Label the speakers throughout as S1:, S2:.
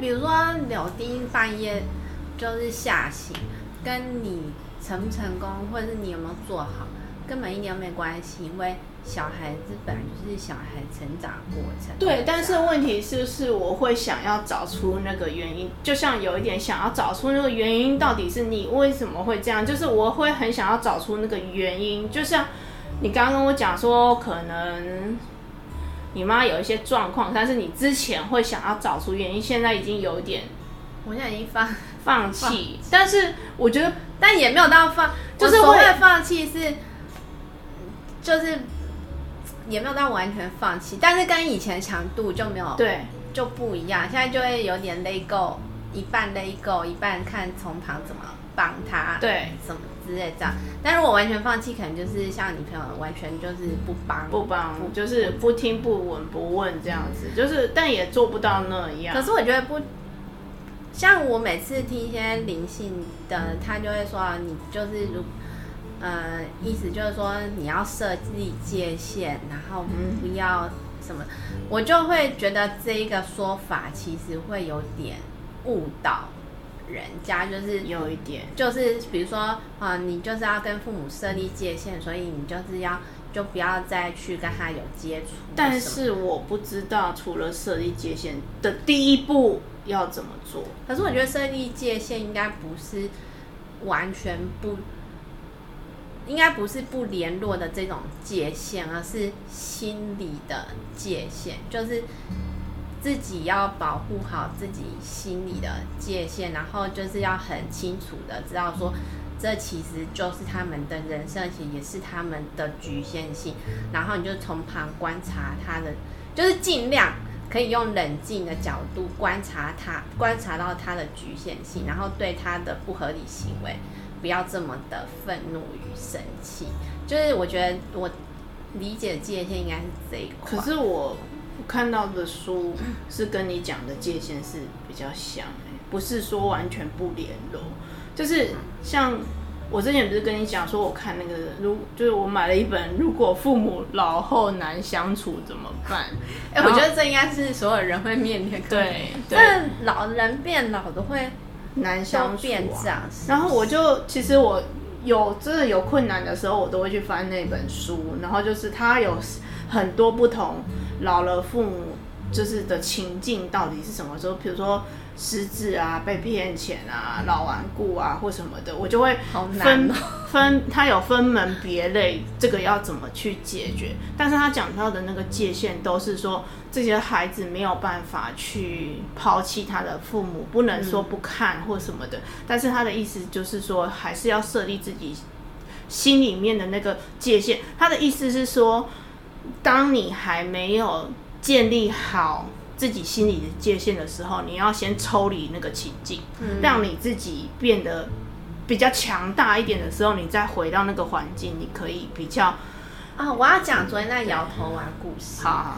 S1: 比如说柳丁半夜就是吓醒，跟你成不成功，或者是你有没有做好，根本一点都没关系，因为小孩子本来就是小孩成长过程。
S2: 对，但是问题是，是我会想要找出那个原因，就像有一点想要找出那个原因，到底是你为什么会这样？就是我会很想要找出那个原因，就像你刚刚跟我讲说，可能。你妈有一些状况，但是你之前会想要找出原因，现在已经有点，
S1: 我现在已经放
S2: 放弃。但是我觉得，
S1: 但也没有到放，就是我会放弃是，就是也没有到完全放弃，但是跟以前强度就没有
S2: 对
S1: 就不一样，现在就会有点 let go，一半 let go，一半看从旁怎么帮他，
S2: 对
S1: 什么。之类这样，但如果完全放弃，可能就是像你朋友完全就是不帮
S2: 不帮，就是不听不闻不问这样子，就是但也做不到那样。
S1: 可是我觉得不像我每次听一些灵性的，他就会说你就是如呃意思就是说你要设立界限，然后不要什么，嗯、我就会觉得这一个说法其实会有点误导。人家就是
S2: 有一点，
S1: 就是比如说啊，你就是要跟父母设立界限，所以你就是要就不要再去跟他有接触。
S2: 但是我不知道，除了设立界限的第一步要怎么做。
S1: 可是我觉得设立界限应该不是完全不，应该不是不联络的这种界限，而是心理的界限，就是。自己要保护好自己心里的界限，然后就是要很清楚的知道说，这其实就是他们的人生，其实也是他们的局限性。然后你就从旁观察他的，就是尽量可以用冷静的角度观察他，观察到他的局限性，然后对他的不合理行为不要这么的愤怒与生气。就是我觉得我理解的界限应该是这一块。
S2: 可是我。我看到的书是跟你讲的界限是比较像，不是说完全不联络，就是像我之前不是跟你讲说，我看那个如就是我买了一本《如果父母老后难相处怎么办》。
S1: 哎，我觉得这应该是所有人会面临的。
S2: 对，
S1: 但老人变老都会
S2: 难相处
S1: 啊。
S2: 然后我就其实我有真的有困难的时候，我都会去翻那本书，然后就是它有很多不同。老了父母就是的情境到底是什么时候？比如说失智啊、被骗钱啊、老顽固啊或什么的，我就会分 分，他有分门别类，这个要怎么去解决？但是他讲到的那个界限都是说，这些孩子没有办法去抛弃他的父母，不能说不看或什么的。但是他的意思就是说，还是要设立自己心里面的那个界限。他的意思是说。当你还没有建立好自己心理的界限的时候，你要先抽离那个情境，嗯，让你自己变得比较强大一点的时候，你再回到那个环境，你可以比较。
S1: 啊，我要讲昨天那摇头丸故事。
S2: 好，好，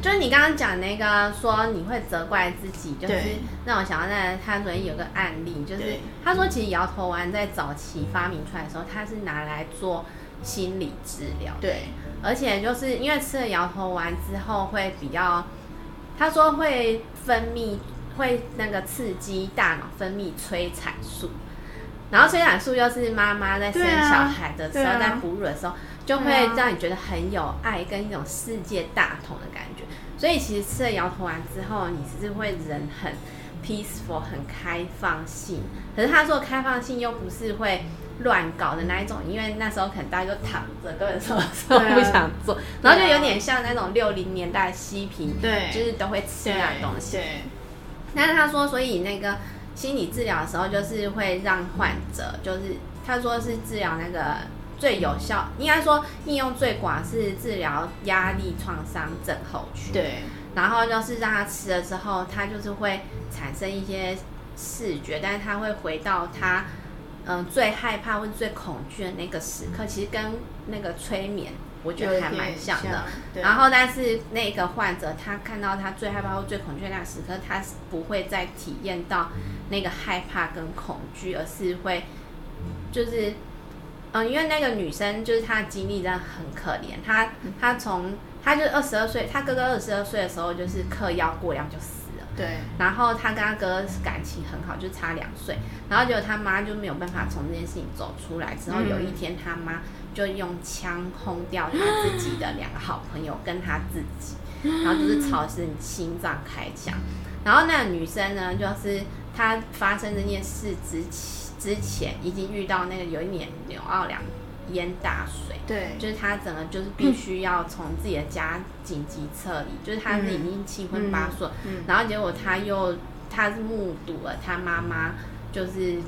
S1: 就是你刚刚讲那个说你会责怪自己，就是让我想到那他昨天有个案例，就是他说其实摇头丸在早期发明出来的时候，他是拿来做心理治疗。
S2: 对。
S1: 而且就是因为吃了摇头丸之后会比较，他说会分泌，会那个刺激大脑分泌催产素，然后催产素又是妈妈在生小孩的时候，啊、在哺乳的时候，就会让你觉得很有爱跟一种世界大同的感觉。所以其实吃了摇头丸之后，你是会人很 peaceful，很开放性。可是他说开放性又不是会。乱搞的那一种，因为那时候可能大家就躺着，根本什么时候不想做，啊、然后就有点像那种六零年代嬉皮，
S2: 对，
S1: 就是都会吃那东西。但是他说，所以那个心理治疗的时候，就是会让患者，就是他说是治疗那个最有效，应该说应用最广是治疗压力创伤症候群。
S2: 对，
S1: 然后就是让他吃了之后，他就是会产生一些视觉，但是他会回到他嗯、呃、最害怕或最恐惧的那个时刻，其实跟那个催眠我觉得还蛮像的。像然后但是那个患者他看到他最害怕或最恐惧的那个时刻，他是不会再体验到那个害怕跟恐惧，而是会就是。嗯，因为那个女生就是她的经历真的很可怜，她她从她就二十二岁，他哥哥二十二岁的时候就是嗑药过量就死了。
S2: 对。然
S1: 后他跟他哥感情很好，就差两岁。然后结果他妈就没有办法从这件事情走出来。之后有一天，他妈就用枪轰掉他自己的两个好朋友跟他自己，然后就是吵成心脏开枪。然后那个女生呢，就是她发生这件事之前。之前已经遇到那个有一年纽奥良淹大水，
S2: 对，
S1: 就是他整个就是必须要从自己的家紧急撤离，嗯、就是他是已经七荤八素，然后结果他又他是目睹了他妈妈就是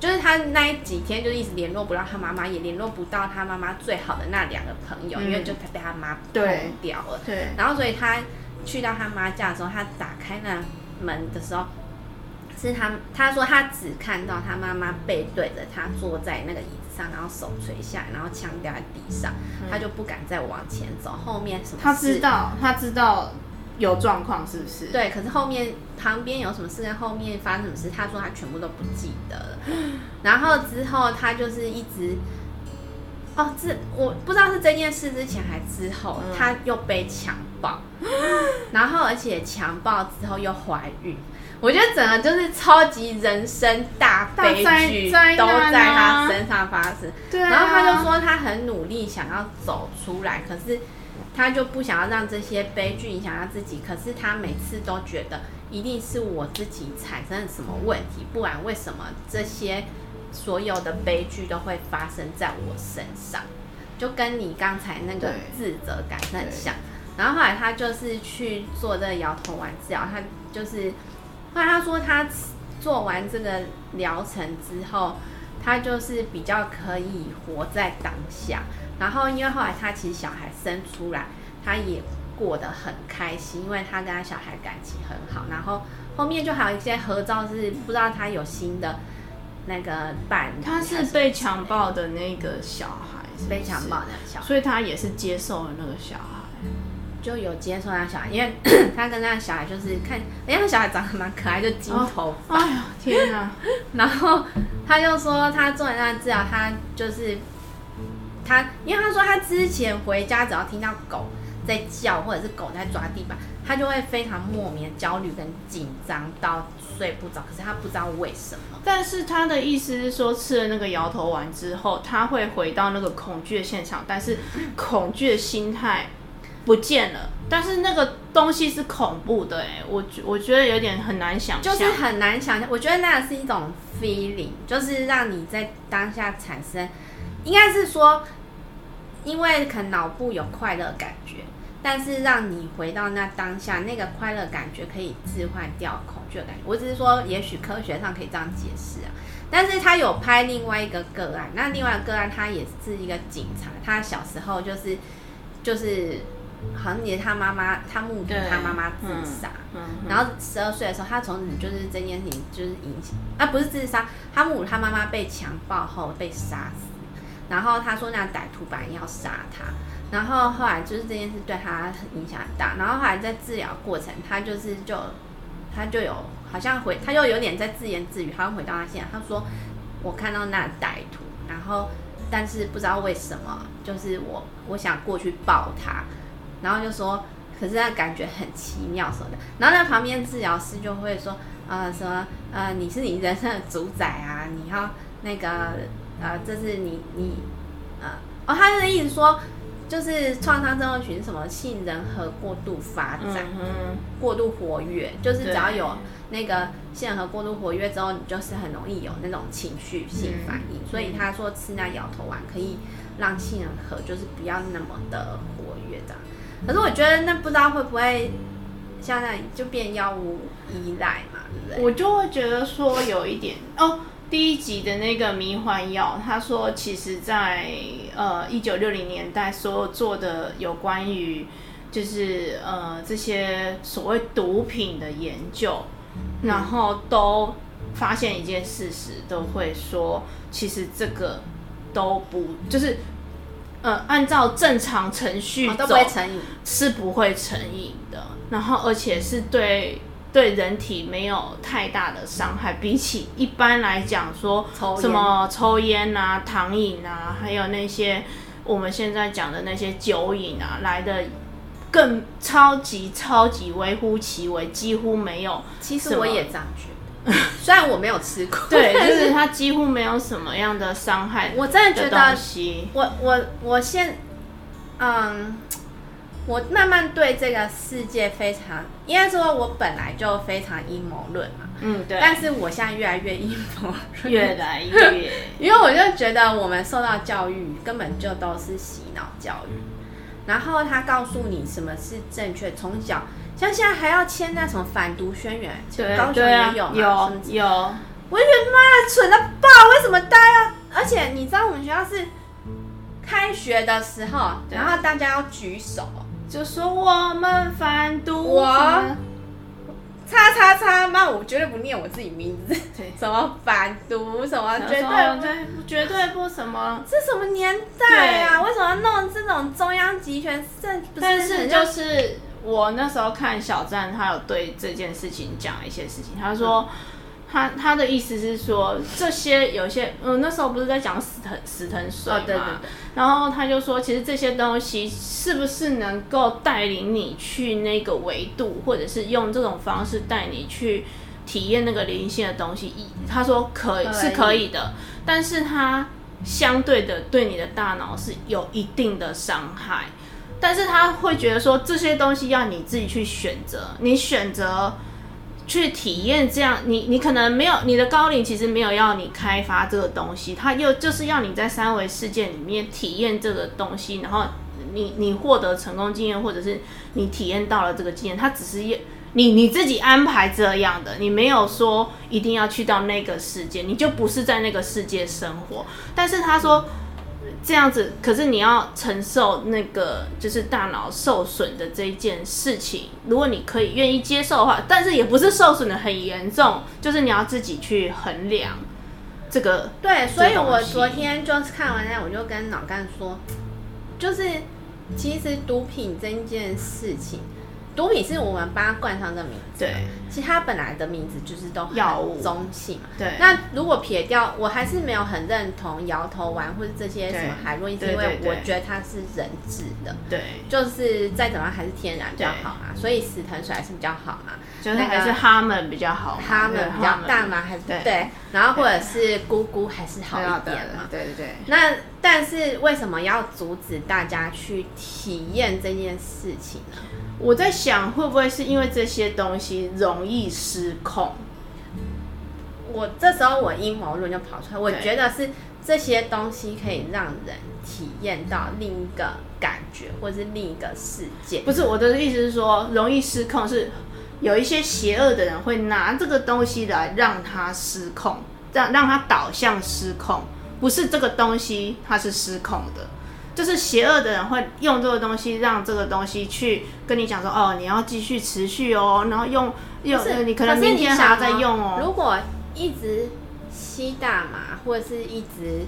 S1: 就是他那几天就一直联络不到他妈妈，也联络不到他妈妈最好的那两个朋友，嗯、因为就被他妈崩掉了，
S2: 对，对，
S1: 然后所以他去到他妈家的时候，他打开那门的时候。是他，他说他只看到他妈妈背对着他坐在那个椅子上，然后手垂下来，然后枪掉在地上，嗯、他就不敢再往前走。后面什么事？
S2: 他知道，他知道有状况是不是？
S1: 对，可是后面旁边有什么事，跟后面发生什么事，他说他全部都不记得了。然后之后他就是一直，哦，这我不知道是这件事之前还之后，嗯、他又被强暴，然后而且强暴之后又怀孕。我觉得整个就是超级人生大悲剧都在他身上发生，
S2: 对啊，
S1: 然后他就说他很努力想要走出来，可是他就不想要让这些悲剧影响他自己。可是他每次都觉得一定是我自己产生了什么问题，不然为什么这些所有的悲剧都会发生在我身上？就跟你刚才那个自责感很像。然后后来他就是去做这个摇头丸治疗，他就是。后来他说，他做完这个疗程之后，他就是比较可以活在当下。然后，因为后来他其实小孩生出来，他也过得很开心，因为他跟他小孩感情很好。然后后面就还有一些合照，是不知道他有新的那个伴侣。
S2: 他是被强暴的那个小孩？
S1: 被强暴的小孩，
S2: 所以他也是接受了那个小孩。
S1: 就有接受他小孩，因为 他跟他小孩就是看，哎，他小孩长得蛮可爱，就金头发。
S2: 哎呀，天哪！
S1: 然后他就说，他做完那治疗，他就是他，因为他说他之前回家只要听到狗在叫，或者是狗在抓地板，他就会非常莫名的焦虑跟紧张到睡不着。可是他不知道为什么。
S2: 但是他的意思是说，吃了那个摇头丸之后，他会回到那个恐惧的现场，但是恐惧的心态。不见了，但是那个东西是恐怖的哎，我我觉得有点很难想象，
S1: 就是很难想象。我觉得那是一种 feeling，就是让你在当下产生，应该是说，因为可能脑部有快乐感觉，但是让你回到那当下，那个快乐感觉可以置换掉恐惧的感觉。我只是说，也许科学上可以这样解释啊。但是他有拍另外一个个案，那另外一个案他也是一个警察，他小时候就是就是。好像也是他妈妈，他目睹他妈妈自杀，嗯嗯、然后十二岁的时候，他从此就是这件事情就是影响，啊不是自杀，他目睹他妈妈被强暴后被杀死，然后他说那歹徒本来要杀他，然后后来就是这件事对他影响很大，然后后来在治疗过程，他就是就他就有好像回，他就有点在自言自语，好像回到他现在，他说我看到那歹徒，然后但是不知道为什么，就是我我想过去抱他。然后就说，可是他感觉很奇妙什么的。然后那旁边治疗师就会说，呃，说，呃，你是你人生的主宰啊，你要那个，呃，这是你你，呃，哦，他的意思说，就是创伤症候群什么杏仁核过度发展，嗯，过度活跃，就是只要有那个杏仁核过度活跃之后，你就是很容易有那种情绪性反应。嗯、所以他说吃那摇头丸可以让杏仁核就是不要那么的活。可是我觉得那不知道会不会像那就变药物依赖嘛，对不对？
S2: 我就会觉得说有一点哦。第一集的那个迷幻药，他说其实在呃一九六零年代所有做的有关于就是呃这些所谓毒品的研究，然后都发现一件事实，都会说其实这个都不就是呃按照正常程序走，
S1: 都不会成瘾，
S2: 是不会成瘾的，然后而且是对。对人体没有太大的伤害，比起一般来讲说什么抽烟啊、糖瘾啊，还有那些我们现在讲的那些酒瘾啊，来的更超级超级微乎其微，几乎没有。
S1: 其实我也这样觉得，虽然我没有吃过，
S2: 对，就是它几乎没有什么样的伤害的。
S1: 我真的觉得，我我我现嗯。我慢慢对这个世界非常，应该说，我本来就非常阴谋论嘛。
S2: 嗯，对。
S1: 但是我现在越来越阴谋论，
S2: 越来越，
S1: 因为我就觉得我们受到教育根本就都是洗脑教育，然后他告诉你什么是正确，从小像现在还要签那什么反毒宣言，
S2: 对，
S1: 高雄也有
S2: 有有。
S1: 我就觉得妈蠢到爆，为什么带啊？而且你知道我们学校是开学的时候，然后大家要举手。
S2: 就说我们反毒，
S1: 我叉叉叉妈，我绝对不念我自己名字。
S2: 对，
S1: 什么反毒，什么绝对
S2: 绝对不什么，
S1: 这什么年代啊？为什么要弄这种中央集权？这不是
S2: 但是就是我那时候看小站，他有对这件事情讲一些事情，他说。嗯他他的意思是说，这些有些，嗯，那时候不是在讲死藤死藤水嘛？哦，对对对。然后他就说，其实这些东西是不是能够带领你去那个维度，或者是用这种方式带你去体验那个灵性的东西？他说可以，是可以的，但是它相对的对你的大脑是有一定的伤害。但是他会觉得说，这些东西要你自己去选择，你选择。去体验这样，你你可能没有你的高龄，其实没有要你开发这个东西，他又就是要你在三维世界里面体验这个东西，然后你你获得成功经验，或者是你体验到了这个经验，他只是要你你自己安排这样的，你没有说一定要去到那个世界，你就不是在那个世界生活。但是他说。这样子，可是你要承受那个就是大脑受损的这一件事情。如果你可以愿意接受的话，但是也不是受损的很严重，就是你要自己去衡量这个。
S1: 对，所以我昨天就是看完那，我就跟脑干说，就是其实毒品这件事情。毒品是我们帮他冠上这名字，对，其实它本来的名字就是都药物中性嘛，对。那如果撇掉，我还是没有很认同摇头丸或者这些什么海洛因，因为我觉得它是人制的，对，就是再怎么样还是天然比较好嘛，所以死藤水还是比较好嘛，
S2: 就是还是哈们比较好，
S1: 哈们比较大嘛，还是对，然后或者是姑姑还是好一点嘛，
S2: 对对对。
S1: 那但是为什么要阻止大家去体验这件事情呢？
S2: 我在想，会不会是因为这些东西容易失控？
S1: 我这时候我阴谋论就跑出来，我觉得是这些东西可以让人体验到另一个感觉，或是另一个世界。
S2: 不是，我的意思是说，容易失控是有一些邪恶的人会拿这个东西来让它失控，让让它导向失控，不是这个东西它是失控的。就是邪恶的人会用这个东西，让这个东西去跟你讲说，哦，你要继续持续哦，然后用用，是你可能明天还要再用哦。
S1: 如果一直吸大麻，或者是一直，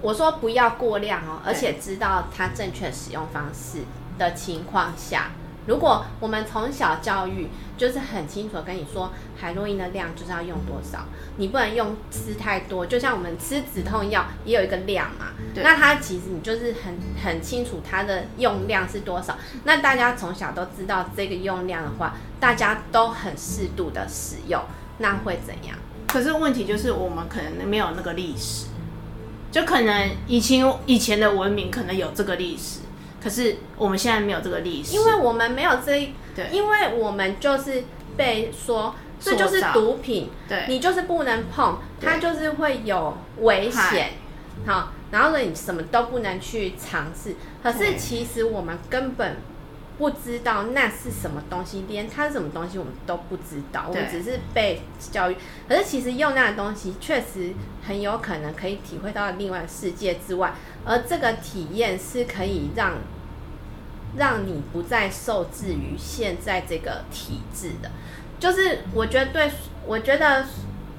S1: 我说不要过量哦，而且知道它正确使用方式的情况下。如果我们从小教育就是很清楚跟你说，海洛因的量就是要用多少，你不能用吃太多。就像我们吃止痛药也有一个量嘛，那它其实你就是很很清楚它的用量是多少。那大家从小都知道这个用量的话，大家都很适度的使用，那会怎样？
S2: 可是问题就是我们可能没有那个历史，就可能以前以前的文明可能有这个历史。可是我们现在没有这个历史，
S1: 因为我们没有这一，对，因为我们就是被说这就是毒品，对，你就是不能碰，它就是会有危险，好，然后呢，你什么都不能去尝试。可是其实我们根本不知道那是什么东西，连它是什么东西我们都不知道，我们只是被教育。可是其实用那个东西确实很有可能可以体会到另外世界之外。而这个体验是可以让让你不再受制于现在这个体制的。就是我觉得对，我觉得，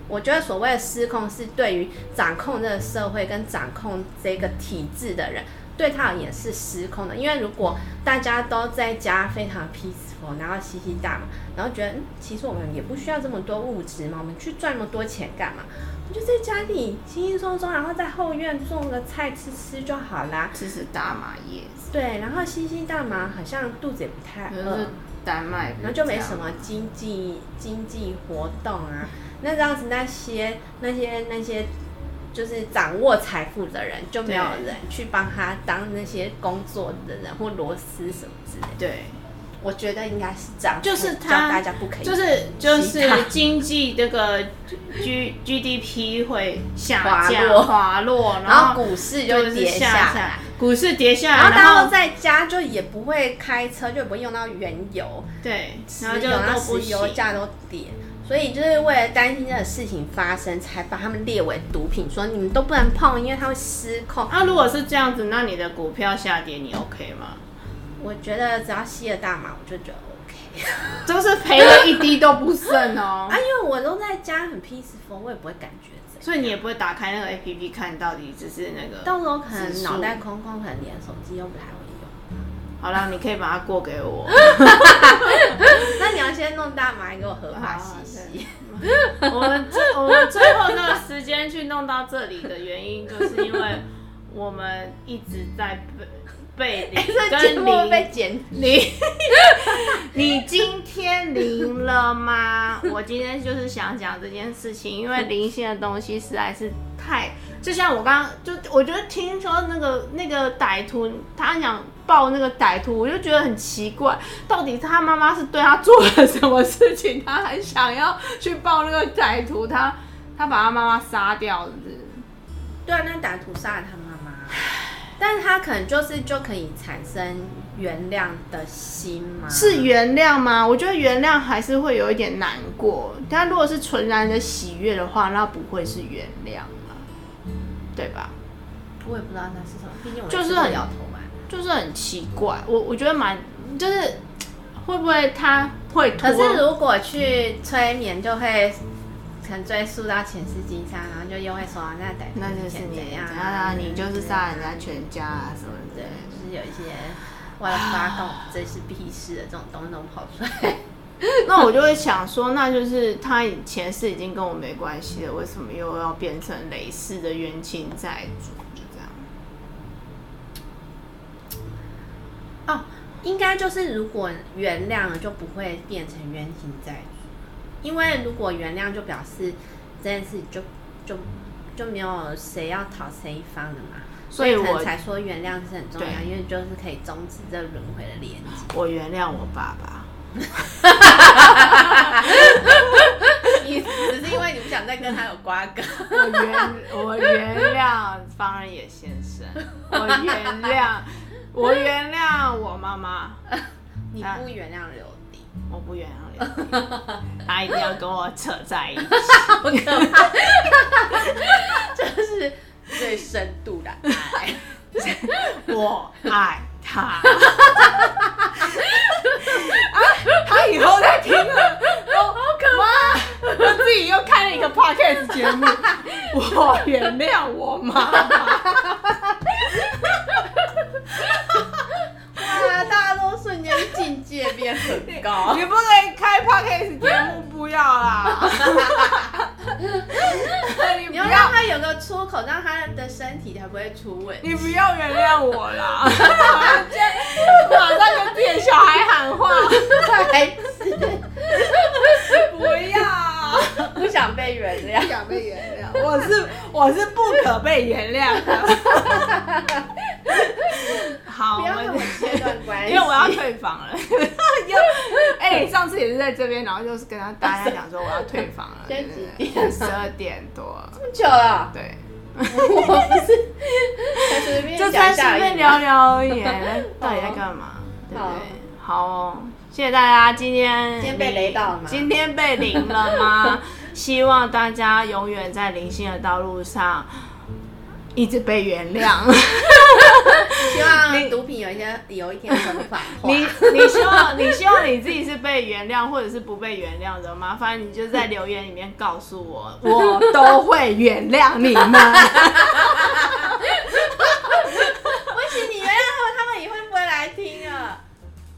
S1: 我觉得所谓的失控是对于掌控这个社会跟掌控这个体制的人，对他而言是失控的。因为如果大家都在家非常 peaceful，然后吸吸大嘛，然后觉得，嗯，其实我们也不需要这么多物质嘛，我们去赚那么多钱干嘛？我就在家里轻轻松松，然后在后院种个菜吃吃就好啦，
S2: 吃吃大麻叶子。
S1: 对，然后吸吸大麻，好像肚子也不太饿。
S2: 丹麦，
S1: 然后就没什么经济经济活动啊。那这样子，那些那些那些，就是掌握财富的人，就没有人去帮他当那些工作的人或螺丝什么之类的。
S2: 对，
S1: 我觉得应该是这样，
S2: 就是他
S1: 大家不可以，
S2: 就是就是经济这个 G G D P 会下降滑落，滑落，然后
S1: 股市就跌下来。
S2: 股市跌下来，
S1: 然后大家在家就也不会开车，就不会用到原油，
S2: 对，
S1: 然后就都石油价都跌，所以就是为了担心这个事情发生，才把他们列为毒品，说你们都不能碰，因为它会失控。
S2: 那、啊、如果是这样子，那你的股票下跌，你 OK 吗？
S1: 我觉得只要吸了大麻，我就觉得 OK，
S2: 就是赔了 一滴都不剩哦。
S1: 啊，因为我都在家很 peaceful，我也不会感觉。
S2: 所以你也不会打开那个 A P P 看到底只是那个，
S1: 到时候可能脑袋空空，可能连手机都不太会用。
S2: 好了，你可以把它过给我。
S1: 那你要先弄大麻给我合法
S2: 我们最我们最后那个时间去弄到这里的原因，就是因为我们一直在被。被 跟零
S1: 被减
S2: 零，你今天零了吗？我今天就是想讲这件事情，因为零星的东西实在是太……就像我刚刚就，我觉得听说那个那个歹徒，他想抱那个歹徒，我就觉得很奇怪，到底他妈妈是对他做了什么事情，他还想要去抱那个歹徒？他他把他妈妈杀掉是不是？
S1: 对啊，那歹徒杀了他妈妈。但是他可能就是就可以产生原谅的心吗？
S2: 是原谅吗？我觉得原谅还是会有一点难过。但如果是纯然的喜悦的话，那不会是原谅啊，对吧？
S1: 我也不知道那是什么，毕竟我
S2: 就是很摇头嘛，就是很奇怪。我我觉得蛮就是会不会他会？
S1: 可是如果去催眠就会。可能追溯到前世今生，然后就又会说那歹徒那就是你怎样啊？
S2: 你就是杀人家全家啊什么的，
S1: 就是有一些外发动这是屁事的这种东西都跑出来。
S2: 那我就会想说，那就是他前世已经跟我没关系了，为什么又要变成累世的冤亲债主？就
S1: 这样。哦，应该就是如果原谅了，就不会变成冤亲债主。因为如果原谅，就表示这件事就就就没有谁要讨谁一方的嘛，所以我才说原谅是很重要，因为就是可以终止这轮回的连接。
S2: 我原谅我爸爸，
S1: 你只是因为你不想再跟他有瓜葛。
S2: 我原我原谅方仁野先生，我原谅我原谅我妈妈，
S1: 你不原谅刘迪，
S2: 我不原谅。他一定要跟我扯在一起，
S1: 好可怕！这是最深度的爱，
S2: 我爱他。啊，他以后再听了，好可怕！我自己又开了一个 podcast 节目，我原谅我妈妈。
S1: 境界变很高，
S2: 你不可以开 podcast 节目，不要啦！
S1: 你要让他有个出口，让他的身体才不会出问题。
S2: 你不要原谅我啦！马上跟自己的小孩喊话，
S1: 孩子，
S2: 不要，
S1: 不想被原谅，
S2: 不想被原谅，我是我是不可被原谅的。好，
S1: 不要跟我切断关系，
S2: 因为我要退房了。哎、欸，上次也是在这边，然后就是跟他大家讲说我要退房了。现在几点？十二点多。
S1: 这么久了？
S2: 对。
S1: 我不是，
S2: 就在随便聊聊而已。到底在干嘛？对不对？好哦，谢谢大家。今天
S1: 今天被雷到了吗？
S2: 今天被淋了吗？希望大家永远在灵性的道路上。一直被原谅。
S1: 希望毒品有一天有一天合法化。
S2: 你你希望你希望你自己是被原谅，或者是不被原谅的？麻烦你就在留言里面告诉我，我都会原谅你
S1: 们。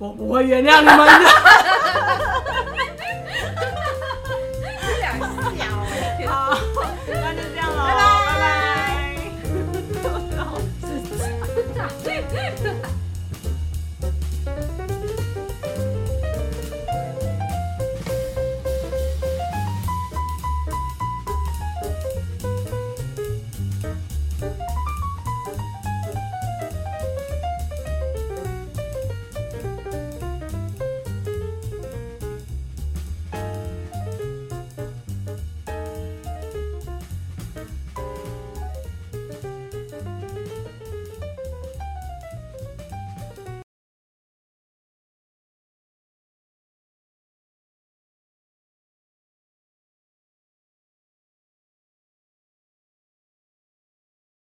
S2: 我不会原谅你们的。